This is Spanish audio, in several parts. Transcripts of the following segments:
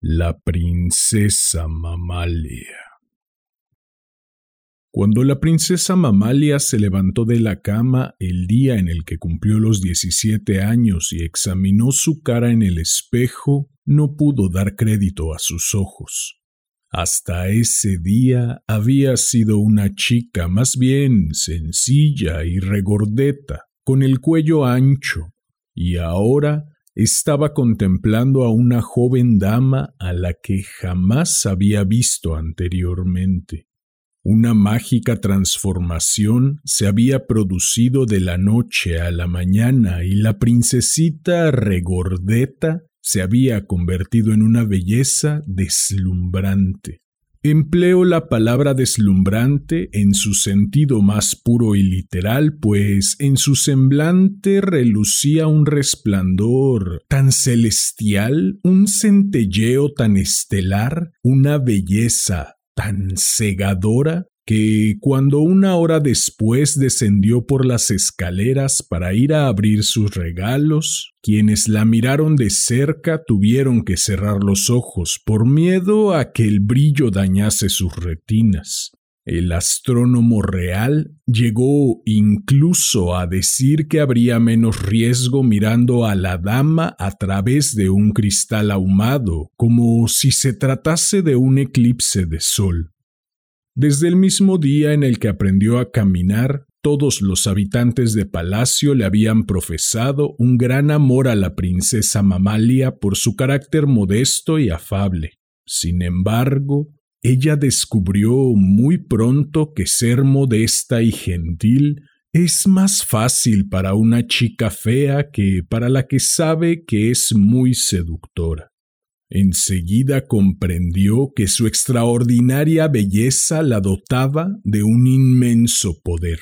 la princesa Mamalia. Cuando la princesa Mamalia se levantó de la cama el día en el que cumplió los 17 años y examinó su cara en el espejo, no pudo dar crédito a sus ojos. Hasta ese día había sido una chica más bien sencilla y regordeta, con el cuello ancho, y ahora estaba contemplando a una joven dama a la que jamás había visto anteriormente. Una mágica transformación se había producido de la noche a la mañana y la princesita regordeta se había convertido en una belleza deslumbrante. Empleo la palabra deslumbrante en su sentido más puro y literal, pues en su semblante relucía un resplandor tan celestial, un centelleo tan estelar, una belleza tan cegadora que cuando una hora después descendió por las escaleras para ir a abrir sus regalos, quienes la miraron de cerca tuvieron que cerrar los ojos por miedo a que el brillo dañase sus retinas. El astrónomo real llegó incluso a decir que habría menos riesgo mirando a la dama a través de un cristal ahumado, como si se tratase de un eclipse de sol. Desde el mismo día en el que aprendió a caminar, todos los habitantes de palacio le habían profesado un gran amor a la princesa Mamalia por su carácter modesto y afable. Sin embargo, ella descubrió muy pronto que ser modesta y gentil es más fácil para una chica fea que para la que sabe que es muy seductora. Enseguida comprendió que su extraordinaria belleza la dotaba de un inmenso poder.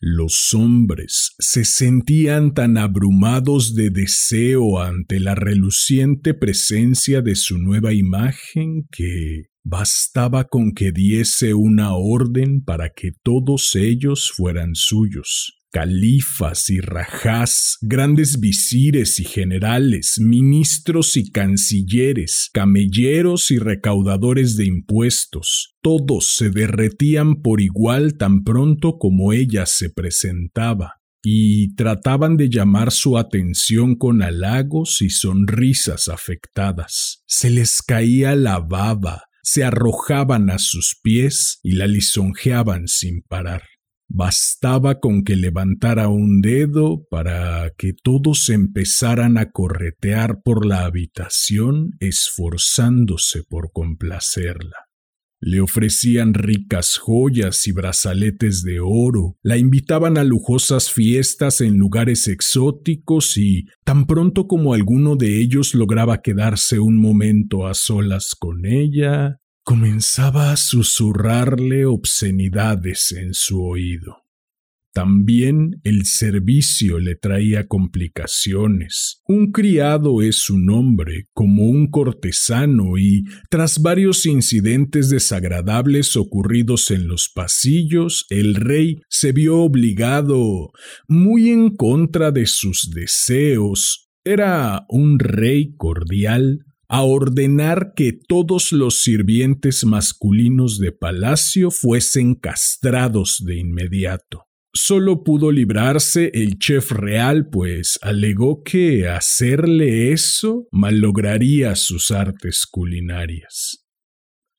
Los hombres se sentían tan abrumados de deseo ante la reluciente presencia de su nueva imagen que bastaba con que diese una orden para que todos ellos fueran suyos califas y rajás, grandes visires y generales, ministros y cancilleres, camelleros y recaudadores de impuestos, todos se derretían por igual tan pronto como ella se presentaba y trataban de llamar su atención con halagos y sonrisas afectadas. Se les caía la baba, se arrojaban a sus pies y la lisonjeaban sin parar. Bastaba con que levantara un dedo para que todos empezaran a corretear por la habitación esforzándose por complacerla. Le ofrecían ricas joyas y brazaletes de oro, la invitaban a lujosas fiestas en lugares exóticos y, tan pronto como alguno de ellos lograba quedarse un momento a solas con ella, comenzaba a susurrarle obscenidades en su oído. También el servicio le traía complicaciones. Un criado es un hombre, como un cortesano, y tras varios incidentes desagradables ocurridos en los pasillos, el rey se vio obligado, muy en contra de sus deseos, era un rey cordial, a ordenar que todos los sirvientes masculinos de palacio fuesen castrados de inmediato. Solo pudo librarse el chef real, pues alegó que hacerle eso malograría sus artes culinarias.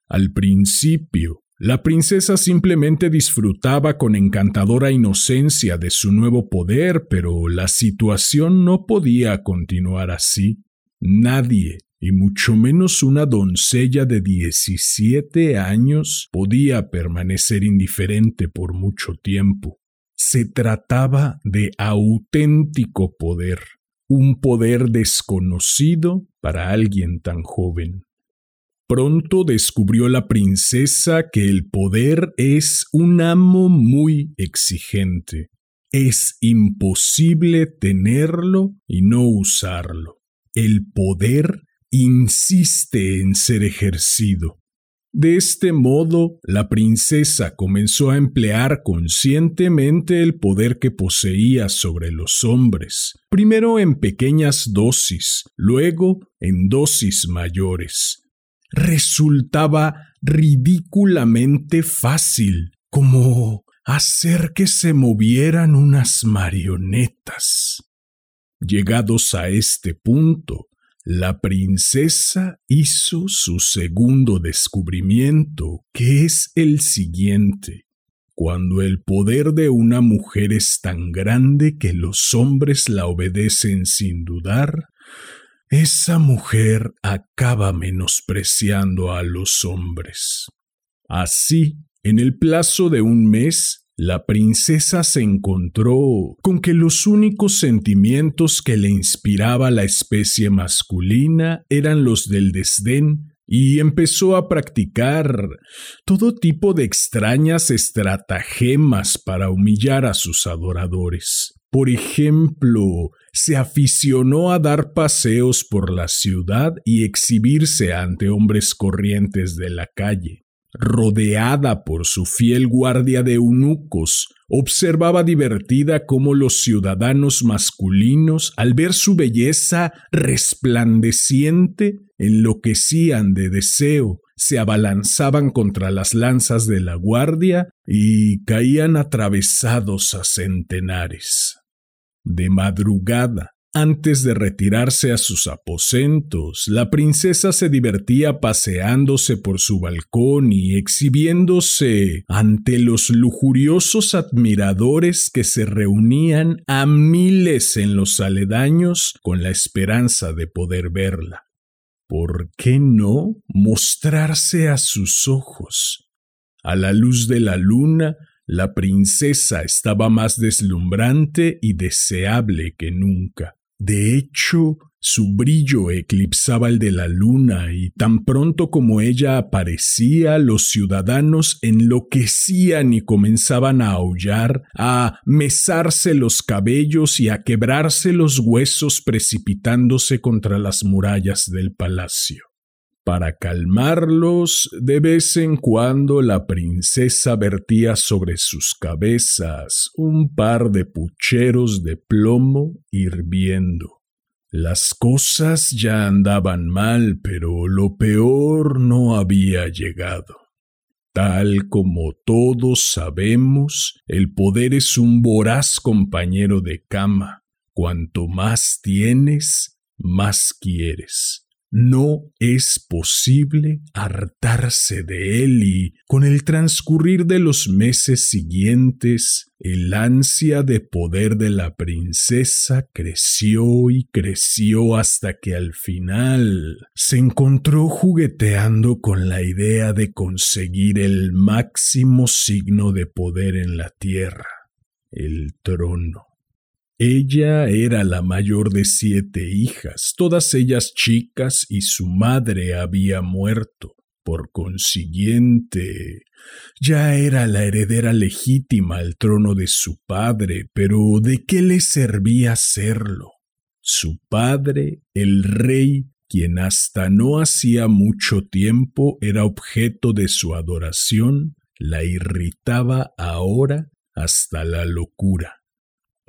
Al principio, la princesa simplemente disfrutaba con encantadora inocencia de su nuevo poder, pero la situación no podía continuar así. Nadie y mucho menos una doncella de 17 años podía permanecer indiferente por mucho tiempo. Se trataba de auténtico poder, un poder desconocido para alguien tan joven. Pronto descubrió la princesa que el poder es un amo muy exigente. Es imposible tenerlo y no usarlo. El poder insiste en ser ejercido. De este modo, la princesa comenzó a emplear conscientemente el poder que poseía sobre los hombres, primero en pequeñas dosis, luego en dosis mayores. Resultaba ridículamente fácil, como hacer que se movieran unas marionetas. Llegados a este punto, la princesa hizo su segundo descubrimiento, que es el siguiente. Cuando el poder de una mujer es tan grande que los hombres la obedecen sin dudar, esa mujer acaba menospreciando a los hombres. Así, en el plazo de un mes, la princesa se encontró con que los únicos sentimientos que le inspiraba la especie masculina eran los del desdén y empezó a practicar todo tipo de extrañas estratagemas para humillar a sus adoradores. Por ejemplo, se aficionó a dar paseos por la ciudad y exhibirse ante hombres corrientes de la calle rodeada por su fiel guardia de eunucos, observaba divertida cómo los ciudadanos masculinos, al ver su belleza resplandeciente, enloquecían de deseo, se abalanzaban contra las lanzas de la guardia y caían atravesados a centenares. De madrugada, antes de retirarse a sus aposentos, la princesa se divertía paseándose por su balcón y exhibiéndose ante los lujuriosos admiradores que se reunían a miles en los aledaños con la esperanza de poder verla. ¿Por qué no mostrarse a sus ojos? A la luz de la luna, la princesa estaba más deslumbrante y deseable que nunca. De hecho, su brillo eclipsaba el de la luna y tan pronto como ella aparecía, los ciudadanos enloquecían y comenzaban a aullar, a mesarse los cabellos y a quebrarse los huesos precipitándose contra las murallas del palacio. Para calmarlos, de vez en cuando la princesa vertía sobre sus cabezas un par de pucheros de plomo hirviendo. Las cosas ya andaban mal, pero lo peor no había llegado. Tal como todos sabemos, el poder es un voraz compañero de cama. Cuanto más tienes, más quieres. No es posible hartarse de él y, con el transcurrir de los meses siguientes, el ansia de poder de la princesa creció y creció hasta que al final se encontró jugueteando con la idea de conseguir el máximo signo de poder en la tierra, el trono. Ella era la mayor de siete hijas, todas ellas chicas, y su madre había muerto. Por consiguiente, ya era la heredera legítima al trono de su padre, pero ¿de qué le servía serlo? Su padre, el rey, quien hasta no hacía mucho tiempo era objeto de su adoración, la irritaba ahora hasta la locura.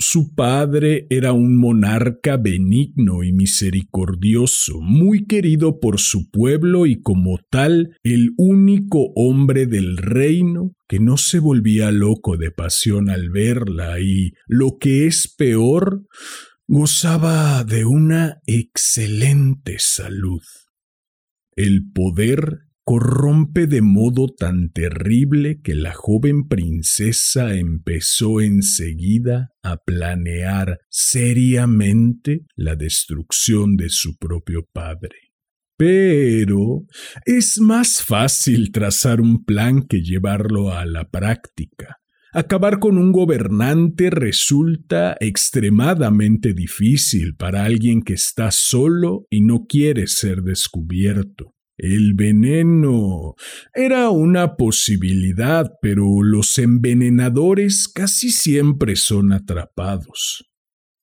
Su padre era un monarca benigno y misericordioso, muy querido por su pueblo y como tal el único hombre del reino que no se volvía loco de pasión al verla y, lo que es peor, gozaba de una excelente salud. El poder corrompe de modo tan terrible que la joven princesa empezó enseguida a planear seriamente la destrucción de su propio padre. Pero es más fácil trazar un plan que llevarlo a la práctica. Acabar con un gobernante resulta extremadamente difícil para alguien que está solo y no quiere ser descubierto. El veneno era una posibilidad, pero los envenenadores casi siempre son atrapados.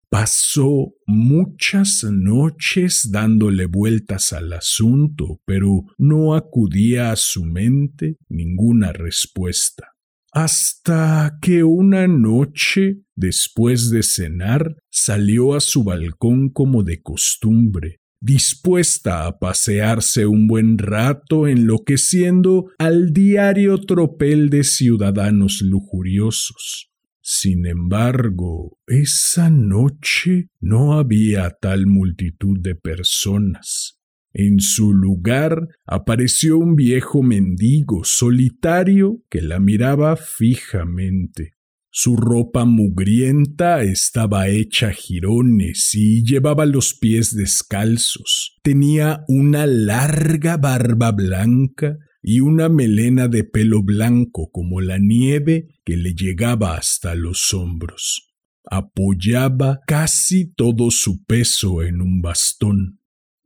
Pasó muchas noches dándole vueltas al asunto, pero no acudía a su mente ninguna respuesta. Hasta que una noche, después de cenar, salió a su balcón como de costumbre, dispuesta a pasearse un buen rato enloqueciendo al diario tropel de ciudadanos lujuriosos. Sin embargo, esa noche no había tal multitud de personas. En su lugar apareció un viejo mendigo solitario que la miraba fijamente. Su ropa mugrienta estaba hecha jirones y llevaba los pies descalzos. Tenía una larga barba blanca y una melena de pelo blanco como la nieve que le llegaba hasta los hombros. Apoyaba casi todo su peso en un bastón.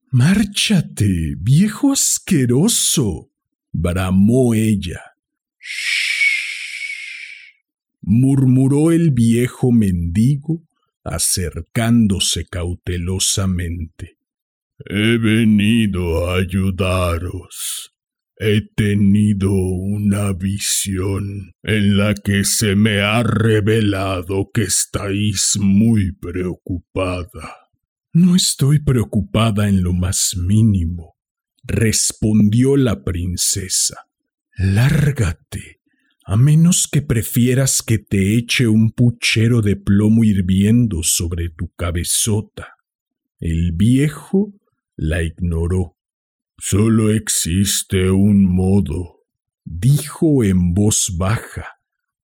Márchate, viejo asqueroso. bramó ella. Shh. Murmuró el viejo mendigo, acercándose cautelosamente. He venido a ayudaros. He tenido una visión en la que se me ha revelado que estáis muy preocupada. No estoy preocupada en lo más mínimo, respondió la princesa. Lárgate, a menos que prefieras que te eche un puchero de plomo hirviendo sobre tu cabezota. El viejo la ignoró Solo existe un modo, dijo en voz baja,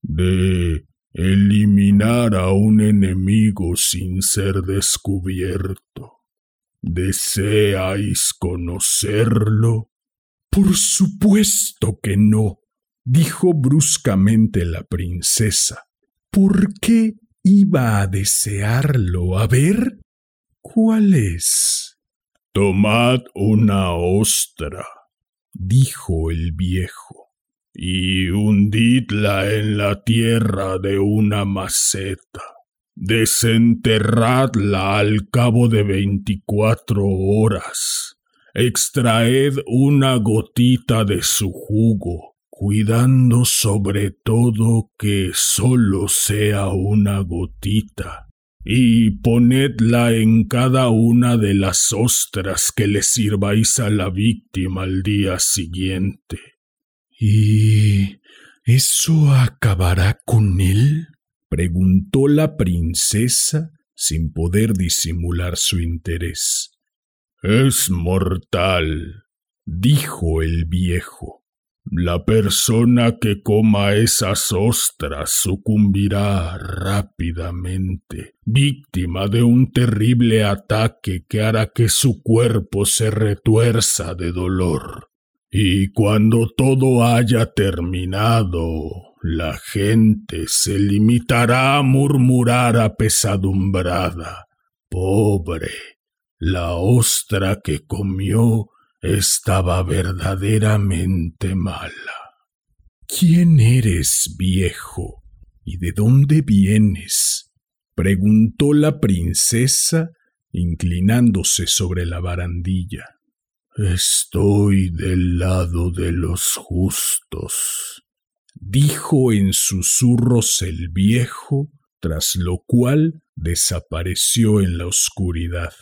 de eliminar a un enemigo sin ser descubierto. ¿Deseáis conocerlo? Por supuesto que no, dijo bruscamente la princesa. ¿Por qué iba a desearlo? A ver, ¿cuál es? Tomad una ostra, dijo el viejo, y hundidla en la tierra de una maceta. Desenterradla al cabo de veinticuatro horas. Extraed una gotita de su jugo, cuidando sobre todo que solo sea una gotita y ponedla en cada una de las ostras que le sirváis a la víctima al día siguiente. ¿Y eso acabará con él? preguntó la princesa sin poder disimular su interés. Es mortal, dijo el viejo. La persona que coma esas ostras sucumbirá rápidamente, víctima de un terrible ataque que hará que su cuerpo se retuerza de dolor. Y cuando todo haya terminado, la gente se limitará a murmurar apesadumbrada. Pobre, la ostra que comió estaba verdaderamente mala. ¿Quién eres, viejo? ¿Y de dónde vienes? preguntó la princesa, inclinándose sobre la barandilla. Estoy del lado de los justos, dijo en susurros el viejo, tras lo cual desapareció en la oscuridad.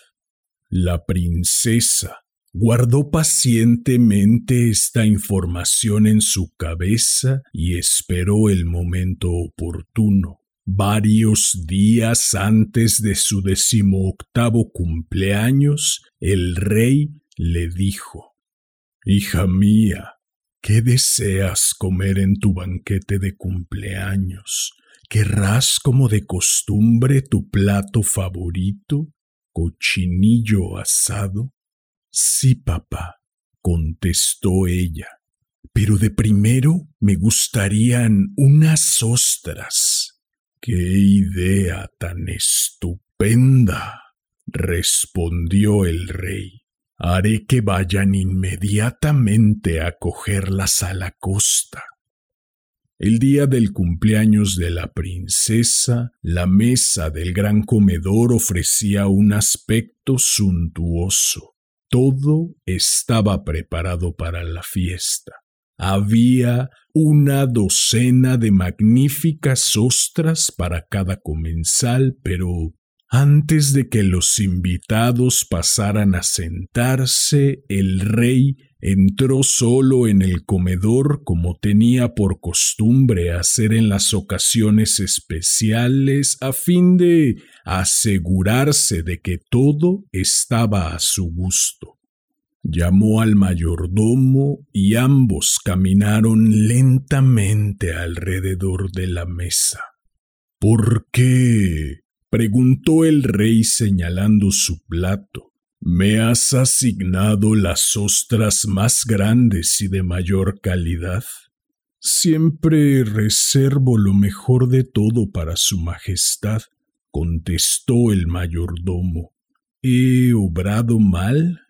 La princesa, Guardó pacientemente esta información en su cabeza y esperó el momento oportuno. Varios días antes de su decimoctavo cumpleaños, el rey le dijo Hija mía, ¿qué deseas comer en tu banquete de cumpleaños? ¿Querrás como de costumbre tu plato favorito? ¿Cochinillo asado? Sí, papá, contestó ella, pero de primero me gustarían unas ostras. ¡Qué idea tan estupenda! respondió el rey. Haré que vayan inmediatamente a cogerlas a la costa. El día del cumpleaños de la princesa, la mesa del gran comedor ofrecía un aspecto suntuoso. Todo estaba preparado para la fiesta. Había una docena de magníficas ostras para cada comensal, pero antes de que los invitados pasaran a sentarse, el rey entró solo en el comedor como tenía por costumbre hacer en las ocasiones especiales a fin de asegurarse de que todo estaba a su gusto. Llamó al mayordomo y ambos caminaron lentamente alrededor de la mesa. ¿Por qué? Preguntó el rey señalando su plato. Me has asignado las ostras más grandes y de mayor calidad. Siempre reservo lo mejor de todo para su Majestad, contestó el mayordomo. ¿He obrado mal?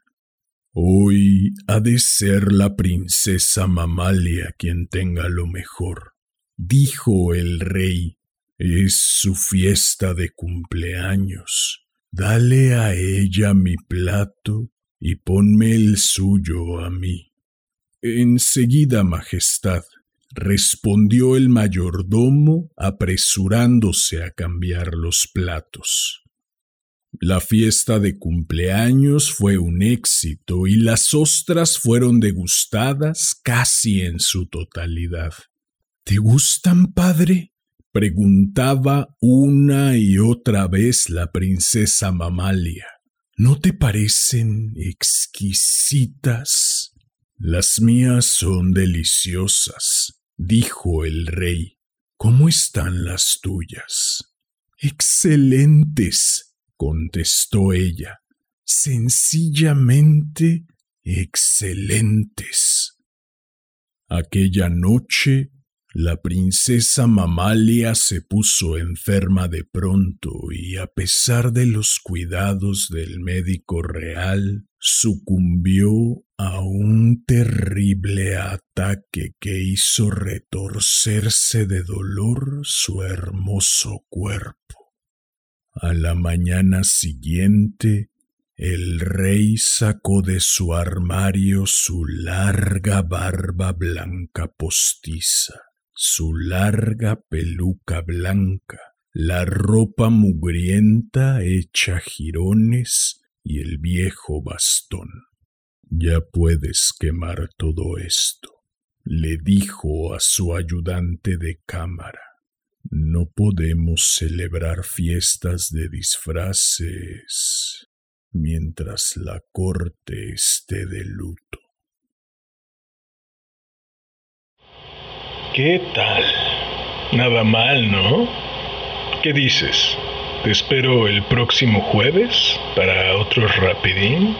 Hoy ha de ser la princesa Mamalia quien tenga lo mejor, dijo el rey, es su fiesta de cumpleaños. Dale a ella mi plato y ponme el suyo a mí. Enseguida, Majestad, respondió el mayordomo apresurándose a cambiar los platos. La fiesta de cumpleaños fue un éxito y las ostras fueron degustadas casi en su totalidad. ¿Te gustan, padre? Preguntaba una y otra vez la princesa Mamalia. ¿No te parecen exquisitas? Las mías son deliciosas, dijo el rey. ¿Cómo están las tuyas? Excelentes, contestó ella. Sencillamente excelentes. Aquella noche la princesa Mamalia se puso enferma de pronto y a pesar de los cuidados del médico real, sucumbió a un terrible ataque que hizo retorcerse de dolor su hermoso cuerpo. A la mañana siguiente, el rey sacó de su armario su larga barba blanca postiza su larga peluca blanca, la ropa mugrienta hecha jirones y el viejo bastón. Ya puedes quemar todo esto, le dijo a su ayudante de cámara. No podemos celebrar fiestas de disfraces mientras la corte esté de luto. ¿Qué tal? Nada mal, ¿no? ¿Qué dices? ¿Te espero el próximo jueves para otro rapidín?